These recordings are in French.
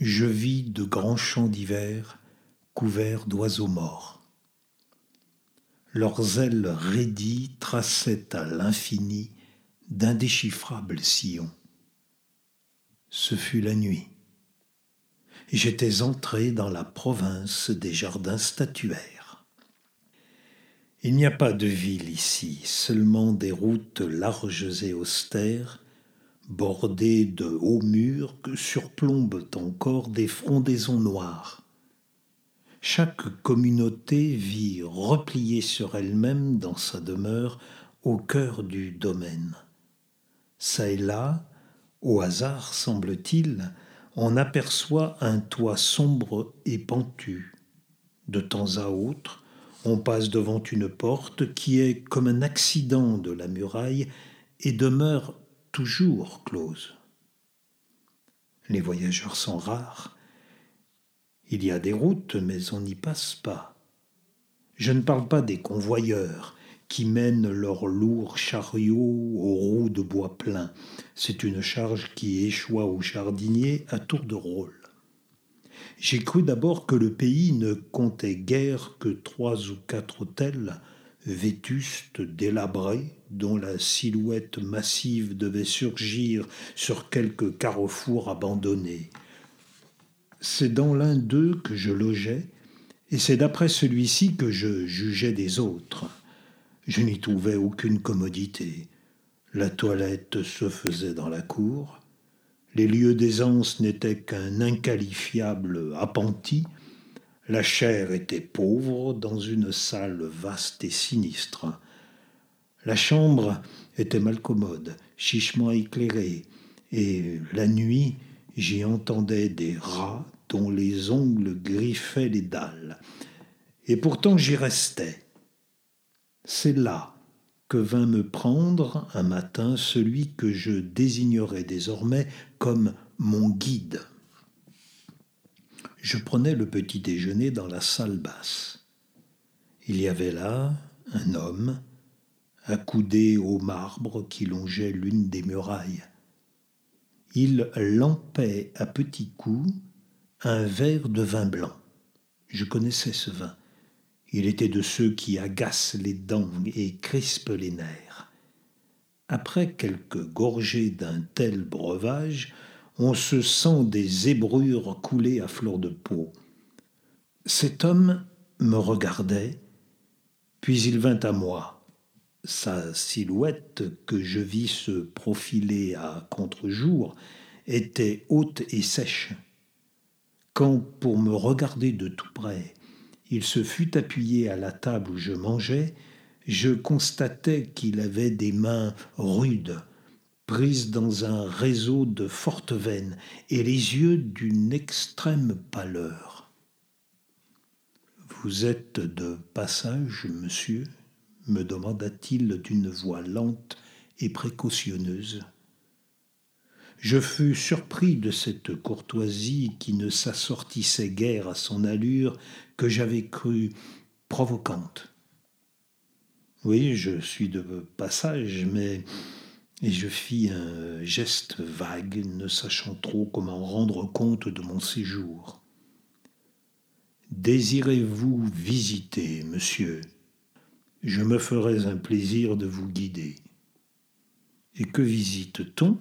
je vis de grands champs d'hiver couverts d'oiseaux morts. Leurs ailes raidies traçaient à l'infini d'indéchiffrables sillons. Ce fut la nuit. J'étais entré dans la province des jardins statuaires. Il n'y a pas de ville ici, seulement des routes larges et austères, bordées de hauts murs que surplombent encore des frondaisons noires. Chaque communauté vit repliée sur elle-même dans sa demeure au cœur du domaine. Ça et là, au hasard, semble-t-il, on aperçoit un toit sombre et pentu. De temps à autre, on passe devant une porte qui est comme un accident de la muraille et demeure toujours close. Les voyageurs sont rares. Il y a des routes, mais on n'y passe pas. Je ne parle pas des convoyeurs qui mènent leurs lourds chariots aux roues de bois plein. C'est une charge qui échoua aux jardiniers à tour de rôle. J'ai cru d'abord que le pays ne comptait guère que trois ou quatre hôtels vétustes, délabrés, dont la silhouette massive devait surgir sur quelques carrefours abandonnés. C'est dans l'un d'eux que je logeais, et c'est d'après celui-ci que je jugeais des autres. Je n'y trouvais aucune commodité. La toilette se faisait dans la cour. Les lieux d'aisance n'étaient qu'un inqualifiable appentis. La chair était pauvre dans une salle vaste et sinistre. La chambre était mal commode, chichement éclairée, et la nuit j'y entendais des rats dont les ongles griffaient les dalles. Et pourtant j'y restais. C'est là que vint me prendre un matin celui que je désignerai désormais comme mon guide. Je prenais le petit déjeuner dans la salle basse. Il y avait là un homme, accoudé au marbre qui longeait l'une des murailles. Il lampait à petits coups un verre de vin blanc. Je connaissais ce vin. Il était de ceux qui agacent les dents et crispent les nerfs. Après quelques gorgées d'un tel breuvage, on se sent des ébrures couler à fleur de peau. Cet homme me regardait, puis il vint à moi. Sa silhouette, que je vis se profiler à contre-jour, était haute et sèche. Quand, pour me regarder de tout près, il se fut appuyé à la table où je mangeais, je constatais qu'il avait des mains rudes, dans un réseau de fortes veines, et les yeux d'une extrême pâleur. Vous êtes de passage, monsieur me demanda-t-il d'une voix lente et précautionneuse. Je fus surpris de cette courtoisie qui ne s'assortissait guère à son allure que j'avais crue provocante. Oui, je suis de passage, mais et je fis un geste vague, ne sachant trop comment rendre compte de mon séjour. Désirez-vous visiter, monsieur? Je me ferais un plaisir de vous guider. Et que visite-t-on?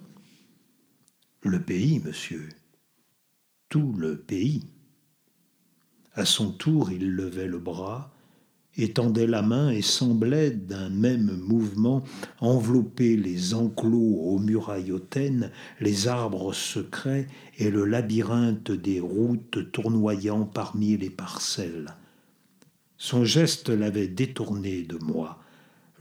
Le pays, monsieur. Tout le pays. À son tour, il levait le bras, étendait la main et semblait d'un même mouvement envelopper les enclos aux murailles hautaines, les arbres secrets et le labyrinthe des routes tournoyant parmi les parcelles. Son geste l'avait détourné de moi,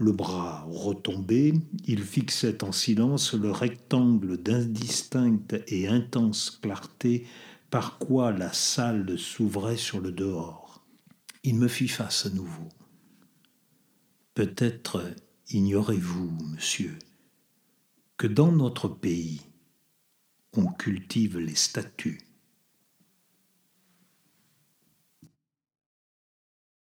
le bras retombé, il fixait en silence le rectangle d'indistincte et intense clarté par quoi la salle s'ouvrait sur le dehors. Il me fit face à nouveau. Peut-être ignorez-vous, monsieur, que dans notre pays, on cultive les statues